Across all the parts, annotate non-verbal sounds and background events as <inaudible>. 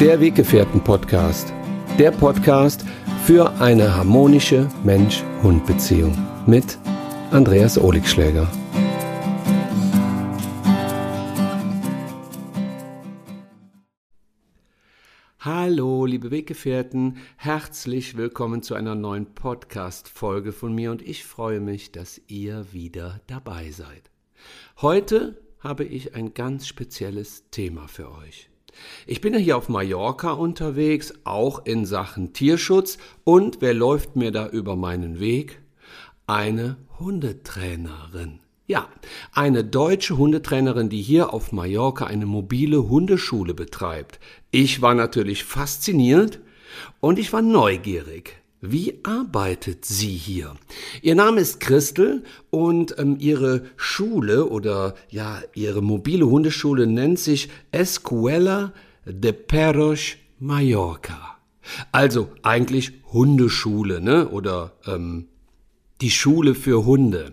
Der Weggefährten-Podcast. Der Podcast für eine harmonische Mensch-Hund-Beziehung mit Andreas Oligschläger. Hallo, liebe Weggefährten, herzlich willkommen zu einer neuen Podcast-Folge von mir und ich freue mich, dass ihr wieder dabei seid. Heute habe ich ein ganz spezielles Thema für euch. Ich bin ja hier auf Mallorca unterwegs, auch in Sachen Tierschutz und wer läuft mir da über meinen Weg? Eine Hundetrainerin. Ja, eine deutsche Hundetrainerin, die hier auf Mallorca eine mobile Hundeschule betreibt. Ich war natürlich fasziniert und ich war neugierig. Wie arbeitet sie hier? Ihr Name ist Christel und ähm, ihre Schule oder ja, ihre mobile Hundeschule nennt sich Escuela de Perros Mallorca. Also eigentlich Hundeschule, ne? Oder ähm, die Schule für Hunde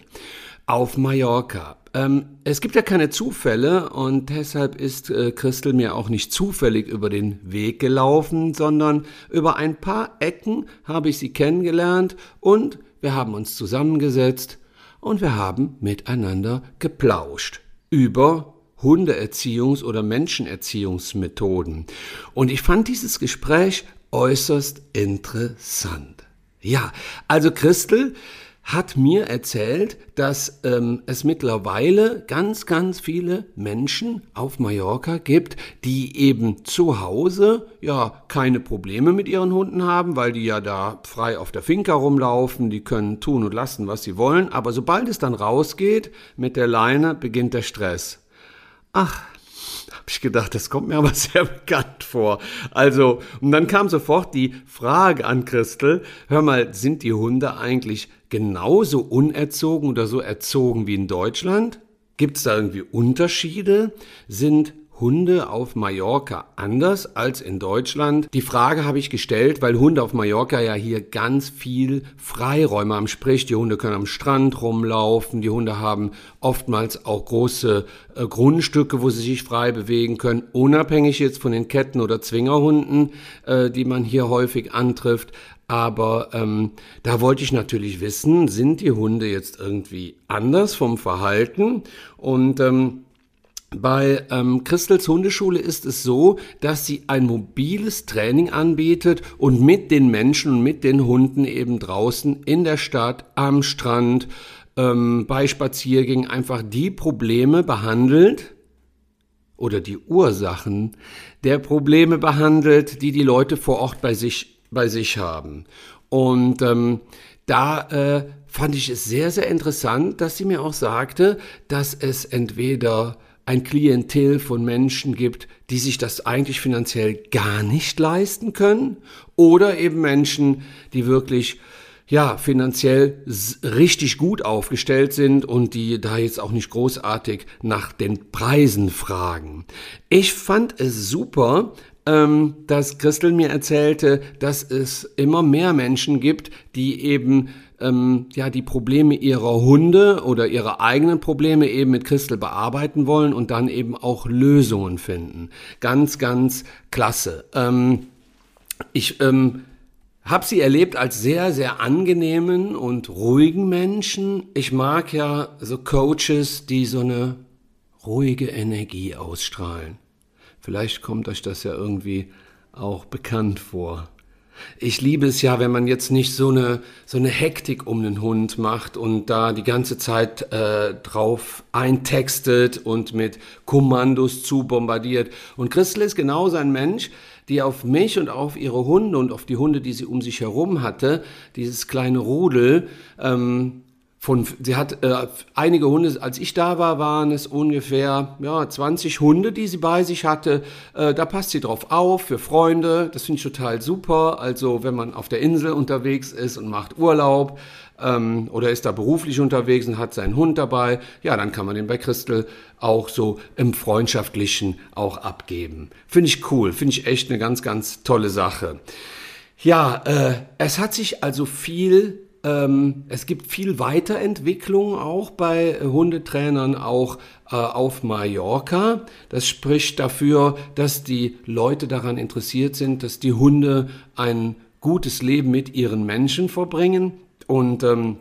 auf Mallorca. Ähm, es gibt ja keine Zufälle und deshalb ist äh, Christel mir auch nicht zufällig über den Weg gelaufen, sondern über ein paar Ecken habe ich sie kennengelernt und wir haben uns zusammengesetzt und wir haben miteinander geplauscht über Hundeerziehungs- oder Menschenerziehungsmethoden. Und ich fand dieses Gespräch äußerst interessant. Ja, also Christel hat mir erzählt, dass ähm, es mittlerweile ganz, ganz viele Menschen auf Mallorca gibt, die eben zu Hause ja keine Probleme mit ihren Hunden haben, weil die ja da frei auf der Finca rumlaufen, die können tun und lassen, was sie wollen, aber sobald es dann rausgeht mit der Leine, beginnt der Stress. Ach, habe ich gedacht, das kommt mir aber <laughs> sehr bekannt vor. Also, und dann kam sofort die Frage an Christel, hör mal, sind die Hunde eigentlich genauso unerzogen oder so erzogen wie in Deutschland? Gibt es da irgendwie Unterschiede? Sind Hunde auf Mallorca anders als in Deutschland? Die Frage habe ich gestellt, weil Hunde auf Mallorca ja hier ganz viel Freiräume haben. Sprich, die Hunde können am Strand rumlaufen, die Hunde haben oftmals auch große äh, Grundstücke, wo sie sich frei bewegen können, unabhängig jetzt von den Ketten- oder Zwingerhunden, äh, die man hier häufig antrifft. Aber ähm, da wollte ich natürlich wissen, sind die Hunde jetzt irgendwie anders vom Verhalten? Und ähm, bei ähm, Christels Hundeschule ist es so, dass sie ein mobiles Training anbietet und mit den Menschen und mit den Hunden eben draußen in der Stadt, am Strand, ähm, bei Spaziergängen einfach die Probleme behandelt oder die Ursachen der Probleme behandelt, die die Leute vor Ort bei sich, bei sich haben. Und ähm, da äh, fand ich es sehr, sehr interessant, dass sie mir auch sagte, dass es entweder ein Klientel von Menschen gibt, die sich das eigentlich finanziell gar nicht leisten können oder eben Menschen, die wirklich ja, finanziell richtig gut aufgestellt sind und die da jetzt auch nicht großartig nach den Preisen fragen. Ich fand es super, ähm, dass Christel mir erzählte, dass es immer mehr Menschen gibt, die eben ähm, ja die Probleme ihrer Hunde oder ihre eigenen Probleme eben mit Christel bearbeiten wollen und dann eben auch Lösungen finden. Ganz, ganz klasse. Ähm, ich ähm, habe sie erlebt als sehr, sehr angenehmen und ruhigen Menschen. Ich mag ja so Coaches, die so eine ruhige Energie ausstrahlen. Vielleicht kommt euch das ja irgendwie auch bekannt vor. Ich liebe es ja, wenn man jetzt nicht so eine, so eine Hektik um den Hund macht und da die ganze Zeit äh, drauf eintextet und mit Kommandos zu bombardiert. Und Christel ist genauso ein Mensch, die auf mich und auf ihre Hunde und auf die Hunde, die sie um sich herum hatte, dieses kleine Rudel, ähm, von, sie hat äh, einige Hunde, als ich da war, waren es ungefähr ja, 20 Hunde, die sie bei sich hatte. Äh, da passt sie drauf auf für Freunde. Das finde ich total super. Also wenn man auf der Insel unterwegs ist und macht Urlaub ähm, oder ist da beruflich unterwegs und hat seinen Hund dabei, ja, dann kann man den bei Christel auch so im Freundschaftlichen auch abgeben. Finde ich cool, finde ich echt eine ganz, ganz tolle Sache. Ja, äh, es hat sich also viel Ähm, es gibt viel Weiterentwicklung auch bei Hundetrainern, auch äh, auf Mallorca. Das spricht dafür, dass die Leute daran interessiert sind, dass die Hunde ein gutes Leben mit ihren Menschen verbringen. Und ähm,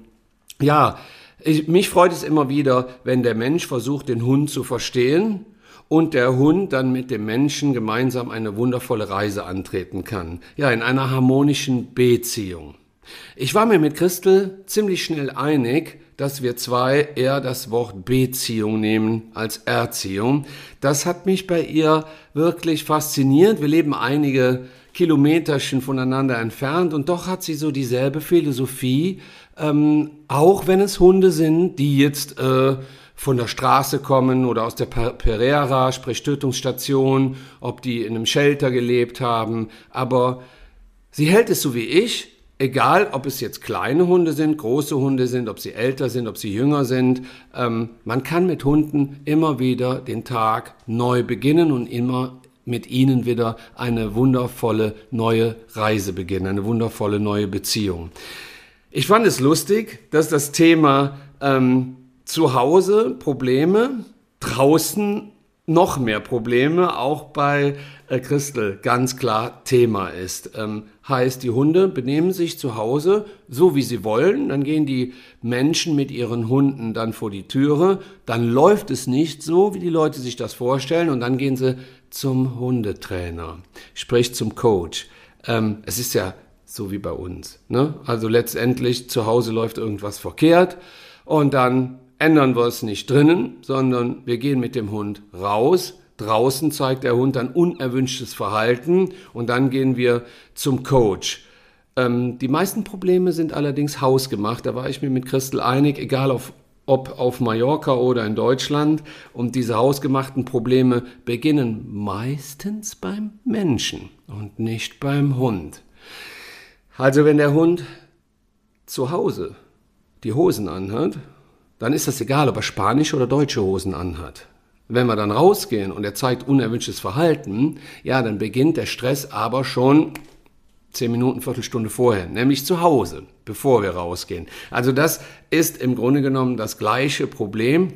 ja, ich, mich freut es immer wieder, wenn der Mensch versucht, den Hund zu verstehen und der Hund dann mit dem Menschen gemeinsam eine wundervolle Reise antreten kann. Ja, in einer harmonischen Beziehung. Ich war mir mit Christel ziemlich schnell einig, dass wir zwei eher das Wort Beziehung nehmen als Erziehung. Das hat mich bei ihr wirklich fasziniert. Wir leben einige Kilometerchen voneinander entfernt und doch hat sie so dieselbe Philosophie, ähm, auch wenn es Hunde sind, die jetzt äh, von der Straße kommen oder aus der Pereira, sprich Tötungsstation, ob die in einem Shelter gelebt haben. Aber sie hält es so wie ich, egal ob es jetzt kleine Hunde sind, große Hunde sind, ob sie älter sind, ob sie jünger sind. Ähm, man kann mit Hunden immer wieder den Tag neu beginnen und immer mit ihnen wieder eine wundervolle neue Reise beginnen, eine wundervolle neue Beziehung. Ich fand es lustig, dass das Thema ähm, zu Hause Probleme, draußen noch mehr Probleme, auch bei äh, Christel ganz klar Thema ist. Ähm, heißt, die Hunde benehmen sich zu Hause so, wie sie wollen, dann gehen die Menschen mit ihren Hunden dann vor die Türe, dann läuft es nicht so, wie die Leute sich das vorstellen und dann gehen sie zum Hundetrainer, sprich zum Coach. Ähm, es ist ja so wie bei uns. Ne? Also letztendlich zu Hause läuft irgendwas verkehrt und dann ändern wir es nicht drinnen, sondern wir gehen mit dem Hund raus. Draußen zeigt der Hund dann unerwünschtes Verhalten und dann gehen wir zum Coach. Ähm, die meisten Probleme sind allerdings hausgemacht. Da war ich mir mit Christel einig, egal auf, ob auf Mallorca oder in Deutschland. Und diese hausgemachten Probleme beginnen meistens beim Menschen und nicht beim Hund. Also wenn der Hund zu Hause die Hosen anhat dann ist das egal, ob er spanische oder deutsche Hosen anhat. Wenn wir dann rausgehen und er zeigt unerwünschtes Verhalten, ja, dann beginnt der Stress aber schon zehn Minuten, Viertelstunde vorher, nämlich zu Hause, bevor wir rausgehen. Also das ist im Grunde genommen das gleiche Problem.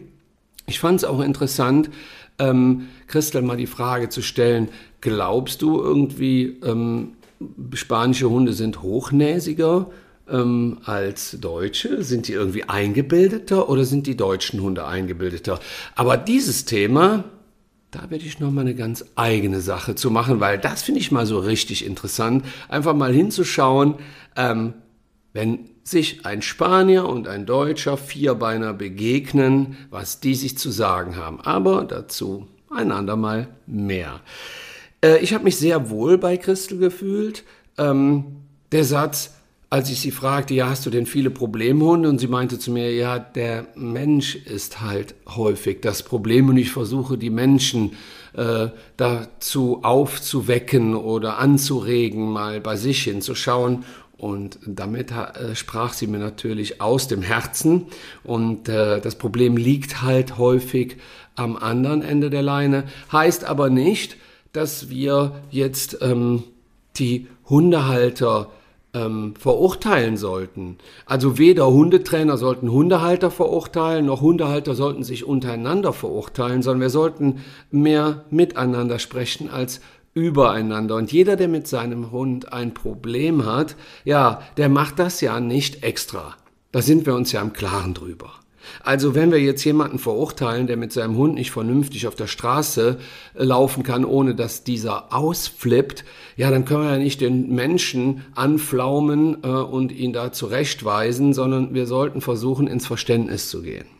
Ich fand es auch interessant, ähm, Christel mal die Frage zu stellen, glaubst du irgendwie, ähm, spanische Hunde sind hochnäsiger ähm, als Deutsche? Sind die irgendwie eingebildeter oder sind die deutschen Hunde eingebildeter? Aber dieses Thema, da werde ich noch mal eine ganz eigene Sache zu machen, weil das finde ich mal so richtig interessant, einfach mal hinzuschauen, ähm, wenn sich ein Spanier und ein Deutscher Vierbeiner begegnen, was die sich zu sagen haben. Aber dazu ein andermal mehr. Äh, ich habe mich sehr wohl bei Christel gefühlt. Ähm, der Satz, als ich sie fragte, ja, hast du denn viele Problemhunde? Und sie meinte zu mir, ja, der Mensch ist halt häufig das Problem und ich versuche die Menschen äh, dazu aufzuwecken oder anzuregen, mal bei sich hinzuschauen. Und damit äh, sprach sie mir natürlich aus dem Herzen. Und äh, das Problem liegt halt häufig am anderen Ende der Leine. Heißt aber nicht, dass wir jetzt ähm, die Hundehalter ähm, verurteilen sollten. Also weder Hundetrainer sollten Hundehalter verurteilen, noch Hundehalter sollten sich untereinander verurteilen, sondern wir sollten mehr miteinander sprechen als übereinander. Und jeder, der mit seinem Hund ein Problem hat, ja, der macht das ja nicht extra. Da sind wir uns ja im Klaren drüber. Also wenn wir jetzt jemanden verurteilen, der mit seinem Hund nicht vernünftig auf der Straße äh, laufen kann, ohne dass dieser ausflippt, ja, dann können wir ja nicht den Menschen anflaumen äh, und ihn da zurechtweisen, sondern wir sollten versuchen, ins Verständnis zu gehen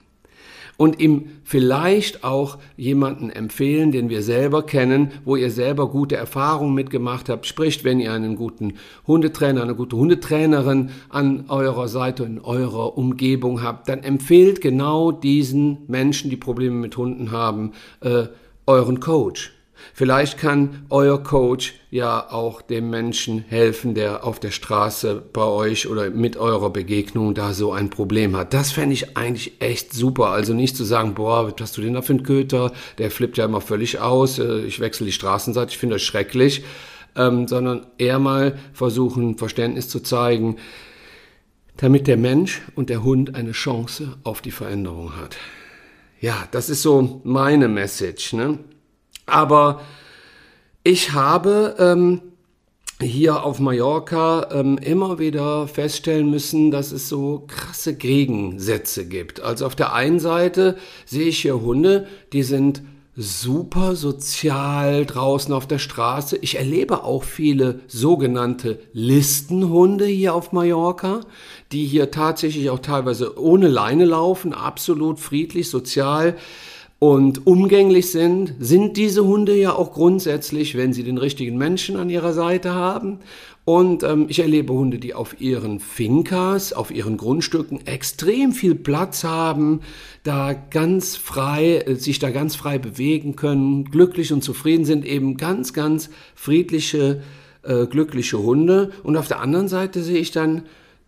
und ihm vielleicht auch jemanden empfehlen, den wir selber kennen, wo ihr selber gute Erfahrungen mitgemacht habt. Spricht, wenn ihr einen guten Hundetrainer, eine gute Hundetrainerin an eurer Seite, in eurer Umgebung habt, dann empfehlt genau diesen Menschen, die Probleme mit Hunden haben, äh, euren Coach. Vielleicht kann euer Coach ja auch dem Menschen helfen, der auf der Straße bei euch oder mit eurer Begegnung da so ein Problem hat. Das fände ich eigentlich echt super. Also nicht zu sagen, boah, was hast du denn da für einen Köter? Der flippt ja immer völlig aus. Äh, ich wechsle die Straßenseite. Ich finde das schrecklich. Ähm, sondern eher mal versuchen, Verständnis zu zeigen damit der Mensch und der Hund eine Chance auf die Veränderung hat. Ja, das ist so meine Message. Ne? Aber ich habe ähm, hier auf Mallorca ähm, immer wieder feststellen müssen, dass es so krasse Gegensätze gibt. Also auf der einen Seite sehe ich hier Hunde, die sind super sozial draußen auf der Straße. Ich erlebe auch viele sogenannte Listenhunde hier auf Mallorca, die hier tatsächlich auch teilweise ohne Leine laufen, absolut friedlich, sozial und umgänglich sind, sind diese Hunde ja auch grundsätzlich, wenn sie den richtigen Menschen an ihrer Seite haben. Und ähm, ich erlebe Hunde, die auf ihren Fincas, auf ihren Grundstücken extrem viel Platz haben, da ganz frei, äh, sich da ganz frei bewegen können, glücklich und zufrieden sind, eben ganz, ganz friedliche, äh, glückliche Hunde. Und auf der anderen Seite sehe ich dann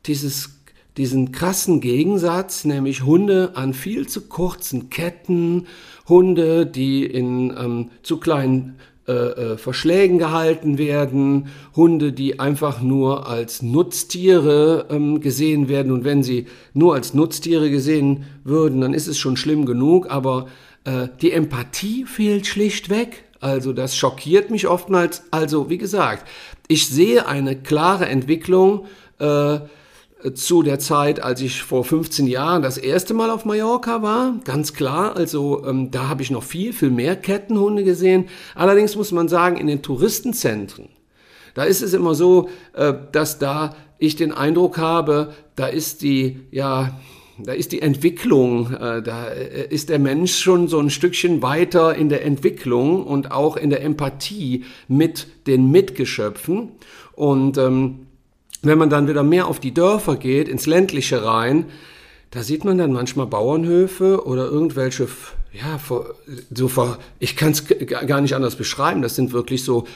dieses diesen krassen Gegensatz, nämlich Hunde an viel zu kurzen Ketten, Hunde, die in ähm, zu kleinen äh, äh, Verschlägen gehalten werden, Hunde, die einfach nur als Nutztiere ähm, gesehen werden. Und wenn sie nur als Nutztiere gesehen würden, dann ist es schon schlimm genug, aber äh, die Empathie fehlt schlichtweg. Also das schockiert mich oftmals. Also wie gesagt, ich sehe eine klare Entwicklung. Äh, zu der Zeit, als ich vor 15 Jahren das erste Mal auf Mallorca war. Ganz klar, also ähm, da habe ich noch viel, viel mehr Kettenhunde gesehen. Allerdings muss man sagen, in den Touristenzentren, da ist es immer so, äh, dass da ich den Eindruck habe, da ist die, ja, da ist die Entwicklung, äh, da äh, ist der Mensch schon so ein Stückchen weiter in der Entwicklung und auch in der Empathie mit den Mitgeschöpfen. Und ähm, wenn man dann wieder mehr auf die Dörfer geht, ins ländliche rein, da sieht man dann manchmal Bauernhöfe oder irgendwelche, ja, so, ich kann es gar nicht anders beschreiben. Das sind wirklich so,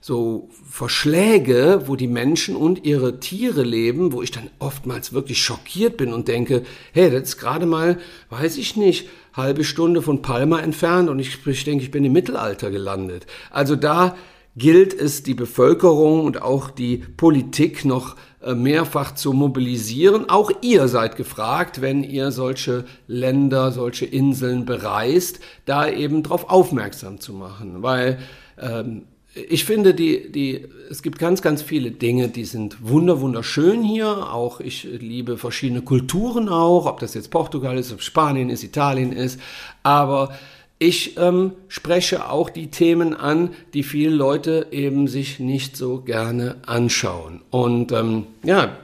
so Verschläge, wo die Menschen und ihre Tiere leben, wo ich dann oftmals wirklich schockiert bin und denke, hey, das ist gerade mal, weiß ich nicht, halbe Stunde von Palma entfernt und ich, ich denke, ich bin im Mittelalter gelandet. Also da gilt es, die Bevölkerung und auch die Politik noch äh, mehrfach zu mobilisieren. Auch ihr seid gefragt, wenn ihr solche Länder, solche Inseln bereist, da eben darauf aufmerksam zu machen. Weil ähm, ich finde, die, die, es gibt ganz, ganz viele Dinge, die sind wunder, wunderschön hier. Auch ich liebe verschiedene Kulturen auch, ob das jetzt Portugal ist, ob Spanien ist, Italien ist. Aber ich ähm, spreche auch die Themen an, die viele Leute eben sich nicht so gerne anschauen. Und ähm, ja,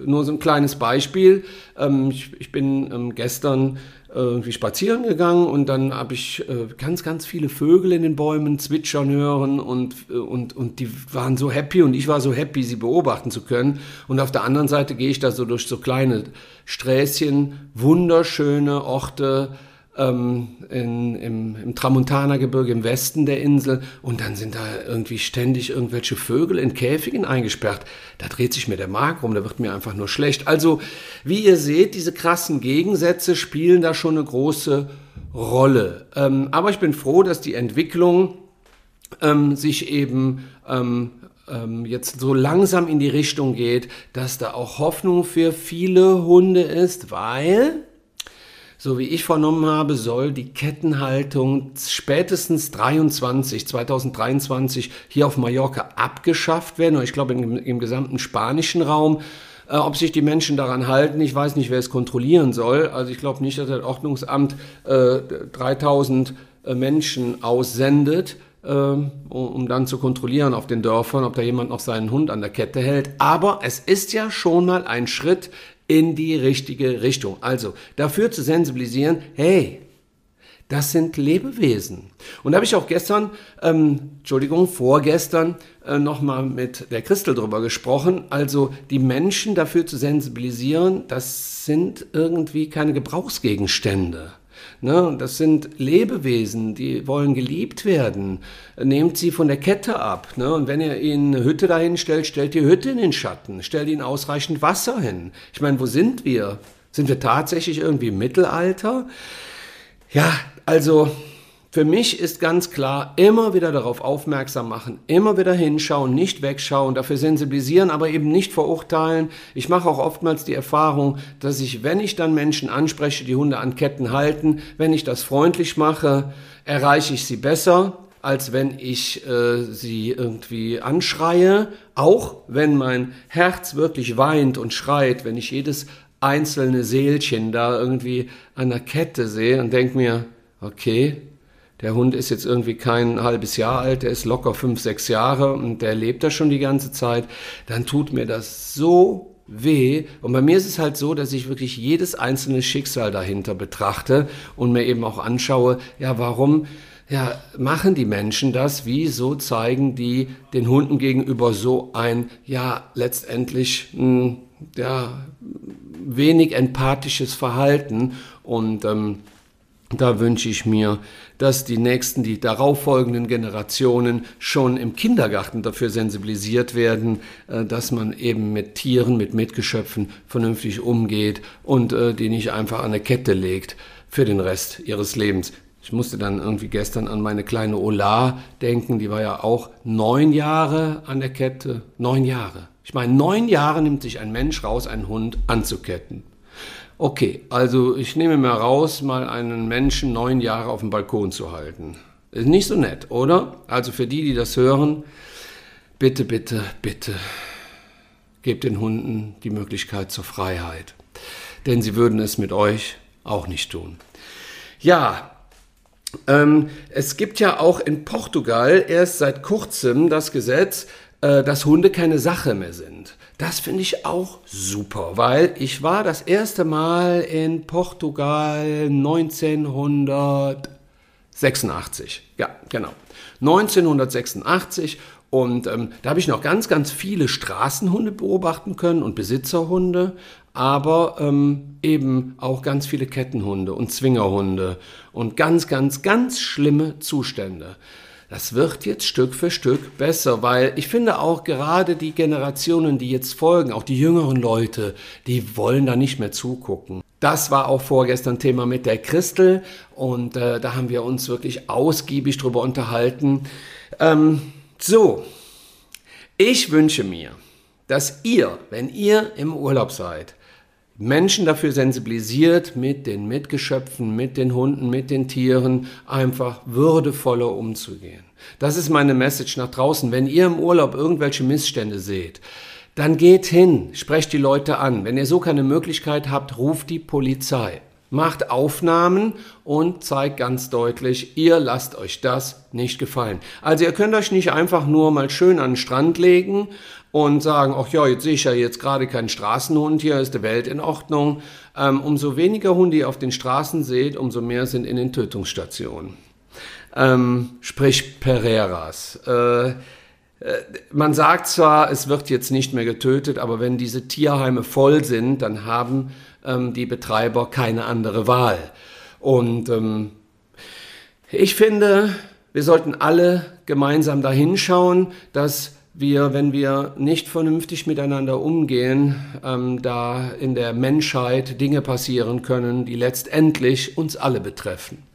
nur so ein kleines Beispiel. Ähm, ich, ich, bin ähm, gestern irgendwie spazieren gegangen und dann habe ich äh, ganz, ganz viele Vögel in den Bäumen zwitschern hören und, äh, und, und die waren so happy und ich war so happy, sie beobachten zu können. Und auf der anderen Seite gehe ich da so durch so kleine Sträßchen, wunderschöne Orte, ähm, in, im, im Tramontana-Gebirge im Westen der Insel und dann sind da irgendwie ständig irgendwelche Vögel in Käfigen eingesperrt. Da dreht sich mir der Mark rum, da wird mir einfach nur schlecht. Also, wie ihr seht, diese krassen Gegensätze spielen da schon eine große Rolle. Ähm, aber ich bin froh, dass die Entwicklung ähm, sich eben ähm, ähm, jetzt so langsam in die Richtung geht, dass da auch Hoffnung für viele Hunde ist, weil so wie ich vernommen habe, soll die Kettenhaltung spätestens 23, 2023 hier auf Mallorca abgeschafft werden. Und ich glaube im, im gesamten spanischen Raum. Äh, ob sich die Menschen daran halten, ich weiß nicht, wer es kontrollieren soll. Also ich glaube nicht, dass das Ordnungsamt äh, 3000 äh, Menschen aussendet, um, um dann zu kontrollieren auf den Dörfern, ob da jemand noch seinen Hund an der Kette hält. Aber es ist ja schon mal ein Schritt in die richtige Richtung. Also dafür zu sensibilisieren, hey, das sind Lebewesen. Und da habe ich auch gestern, ähm, Entschuldigung, vorgestern äh, nochmal mit der Christel drüber gesprochen. Also die Menschen dafür zu sensibilisieren, das sind irgendwie keine Gebrauchsgegenstände. Ne? Das sind Lebewesen, die wollen geliebt werden. Nehmt sie von der Kette ab. Ne? Und wenn ihr ihnen eine Hütte dahin stellt, stellt die Hütte in den Schatten. Stellt ihnen ausreichend Wasser hin. Ich meine, wo sind wir? Sind wir tatsächlich irgendwie im Mittelalter? Ja, also für mich ist ganz klar, immer wieder darauf aufmerksam machen, immer wieder hinschauen, nicht wegschauen, dafür sensibilisieren, aber eben nicht verurteilen. Ich mache auch oftmals die Erfahrung, dass ich, wenn ich dann Menschen anspreche, die Hunde an Ketten halten, wenn ich das freundlich mache, erreiche ich sie besser, als wenn ich äh, sie irgendwie anschreie. Auch wenn mein Herz wirklich weint und schreit, wenn ich jedes einzelne Seelchen da irgendwie an der Kette sehe und denke mir, okay, der Hund ist jetzt irgendwie kein halbes Jahr alt, der ist locker fünf, sechs Jahre und der lebt da schon die ganze Zeit, dann tut mir das so weh. Und bei mir ist es halt so, dass ich wirklich jedes einzelne Schicksal dahinter betrachte und mir eben auch anschaue, ja, warum ja, machen die Menschen das? Wieso zeigen die den Hunden gegenüber so ein, ja, letztendlich, mh, hm, ja, wenig empathisches Verhalten? Und ähm, da wünsche ich mir, dass die nächsten, die darauffolgenden Generationen schon im Kindergarten dafür sensibilisiert werden, äh, dass man eben mit Tieren, mit Mitgeschöpfen vernünftig umgeht und äh, die nicht einfach an eine Kette legt für den Rest ihres Lebens. Ich musste dann irgendwie gestern an meine kleine Ola denken, die war ja auch neun Jahre an der Kette. Neun Jahre. Ich meine, neun Jahre nimmt sich ein Mensch raus, einen Hund anzuketten. Okay, also ich nehme mir raus, mal einen Menschen neun Jahre auf dem Balkon zu halten. Ist nicht so nett, oder? Also für die, die das hören, bitte, bitte, bitte, gebt den Hunden die Möglichkeit zur Freiheit. Denn sie würden es mit euch auch nicht tun. Ja, ähm, es gibt ja auch in Portugal erst seit kurzem das Gesetz, äh, dass Hunde keine Sache mehr sind. Das finde ich auch super, weil ich war das erste Mal in Portugal 1986. Ja, genau. 1986 und ähm, da habe ich noch ganz, ganz viele Straßenhunde beobachten können und Besitzerhunde, aber ähm, eben auch ganz viele Kettenhunde und Zwingerhunde und ganz, ganz, ganz schlimme Zustände das wird jetzt Stück für Stück besser, weil ich finde auch gerade die Generationen, die jetzt folgen, auch die jüngeren Leute, die wollen da nicht mehr zugucken. Das war auch vorgestern Thema mit der Christel und äh, da haben wir uns wirklich ausgiebig drüber unterhalten. Ähm, so, ich wünsche mir, dass ihr, wenn ihr im Urlaub seid, Menschen dafür sensibilisiert, mit den Mitgeschöpfen, mit den Hunden, mit den Tieren einfach würdevoller umzugehen. Das ist meine Message nach draußen. Wenn ihr im Urlaub irgendwelche Missstände seht, dann geht hin, sprecht die Leute an. Wenn ihr so keine Möglichkeit habt, ruft die Polizei. Macht Aufnahmen und zeigt ganz deutlich, ihr lasst euch das nicht gefallen. Also ihr könnt euch nicht einfach nur mal schön an den Strand legen und sagen, ach ja, jetzt sehe ich ja jetzt gerade keinen Straßenhund, hier ist die Welt in Ordnung. Ähm, umso weniger Hunde ihr auf den Straßen seht, umso mehr sind in den Tötungsstationen. Ähm, sprich Pereiras. Äh, äh, man sagt zwar, es wird jetzt nicht mehr getötet, aber wenn diese Tierheime voll sind, dann haben ähm, die Betreiber keine andere Wahl. Und ähm, ich finde, wir sollten alle gemeinsam dahinschauen, dass wir, wenn wir nicht vernünftig miteinander umgehen, ähm, da in der Menschheit Dinge passieren können, die letztendlich uns alle betreffen.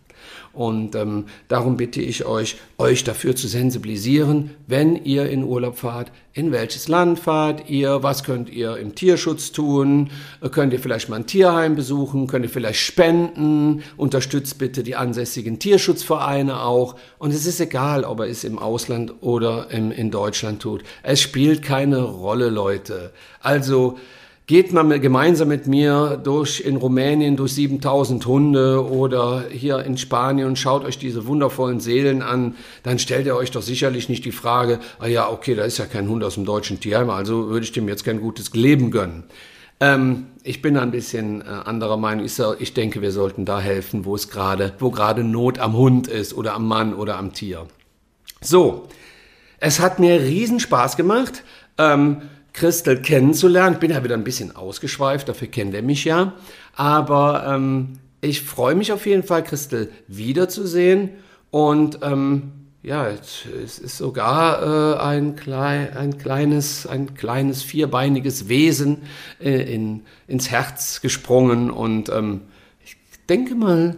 Und ähm, darum bitte ich euch, euch dafür zu sensibilisieren, wenn ihr in Urlaub fahrt, in welches Land fahrt ihr, was könnt ihr im Tierschutz tun, könnt ihr vielleicht mal ein Tierheim besuchen, könnt ihr vielleicht spenden, unterstützt bitte die ansässigen Tierschutzvereine auch. Und es ist egal, ob er es im Ausland oder im, in Deutschland tut. Es spielt keine Rolle, Leute. Also, Geht mal gemeinsam mit mir durch in Rumänien durch 7000 Hunde oder hier in Spanien und schaut euch diese wundervollen Seelen an, dann stellt ihr euch doch sicherlich nicht die Frage, ah ja, okay, da ist ja kein Hund aus dem deutschen Tierheim, also würde ich dem jetzt kein gutes Leben gönnen. Ähm, ich bin ein bisschen äh, anderer Meinung. Ich, ich denke, wir sollten da helfen, wo es gerade, wo gerade Not am Hund ist oder am Mann oder am Tier. So, es hat mir riesen Spaß gemacht. Ähm, Christel kennenzulernen. Ich bin ja wieder ein bisschen ausgeschweift, dafür kennt er mich ja. Aber ähm, ich freue mich auf jeden Fall, Christel wiederzusehen. Und ähm, ja, es ist sogar äh, ein, klein, ein, kleines, ein kleines vierbeiniges Wesen äh, in, ins Herz gesprungen. Und ähm, ich denke mal,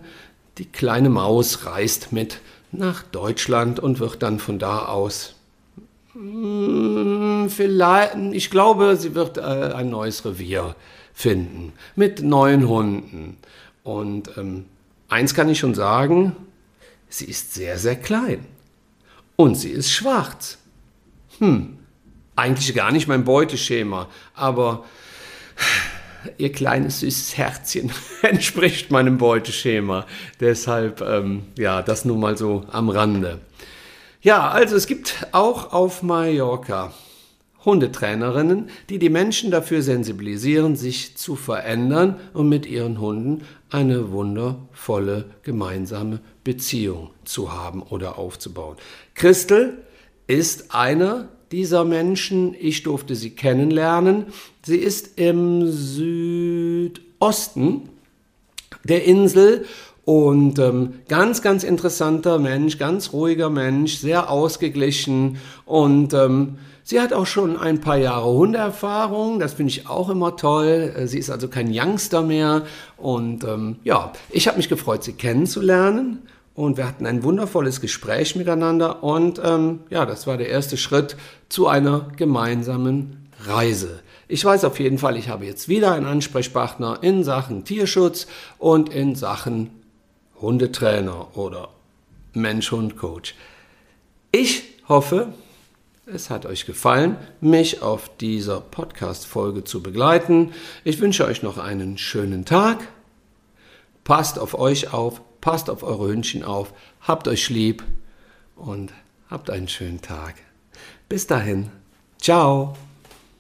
die kleine Maus reist mit nach Deutschland und wird dann von da aus vielleicht, ich glaube, sie wird äh, ein neues Revier finden mit neuen Hunden. Und ähm, eins kann ich schon sagen, sie ist sehr, sehr klein. Und sie ist schwarz. Hm, eigentlich gar nicht mein Beuteschema, aber ihr kleines süßes Herzchen <laughs> entspricht meinem Beuteschema. Deshalb, ähm, ja, das nun mal so am Rande. Ja, also es gibt auch auf Mallorca Hundetrainerinnen, die die Menschen dafür sensibilisieren, sich zu verändern und mit ihren Hunden eine wundervolle gemeinsame Beziehung zu haben oder aufzubauen. Christel ist einer dieser Menschen. Ich durfte sie kennenlernen. Sie ist im Südosten der Insel und ähm, ganz, ganz interessanter Mensch, ganz ruhiger Mensch, sehr ausgeglichen und ähm, Sie hat auch schon ein paar Jahre Hundeerfahrung, das finde ich auch immer toll. Äh, sie ist also kein Youngster mehr. Und ähm, ja, ich habe mich gefreut, sie kennenzulernen. Und wir hatten ein wundervolles Gespräch miteinander. Und ähm, ja, das war der erste Schritt zu einer gemeinsamen Reise. Ich weiß auf jeden Fall, ich habe jetzt wieder einen Ansprechpartner in Sachen Tierschutz und in Sachen Hundetrainer oder Mensch-Hund-Coach. Ich hoffe, es hat euch gefallen, mich auf dieser Podcast-Folge zu begleiten. Ich wünsche euch noch einen schönen Tag. Passt auf euch auf, passt auf eure Hündchen auf, habt euch lieb und habt einen schönen Tag. Bis dahin. Ciao.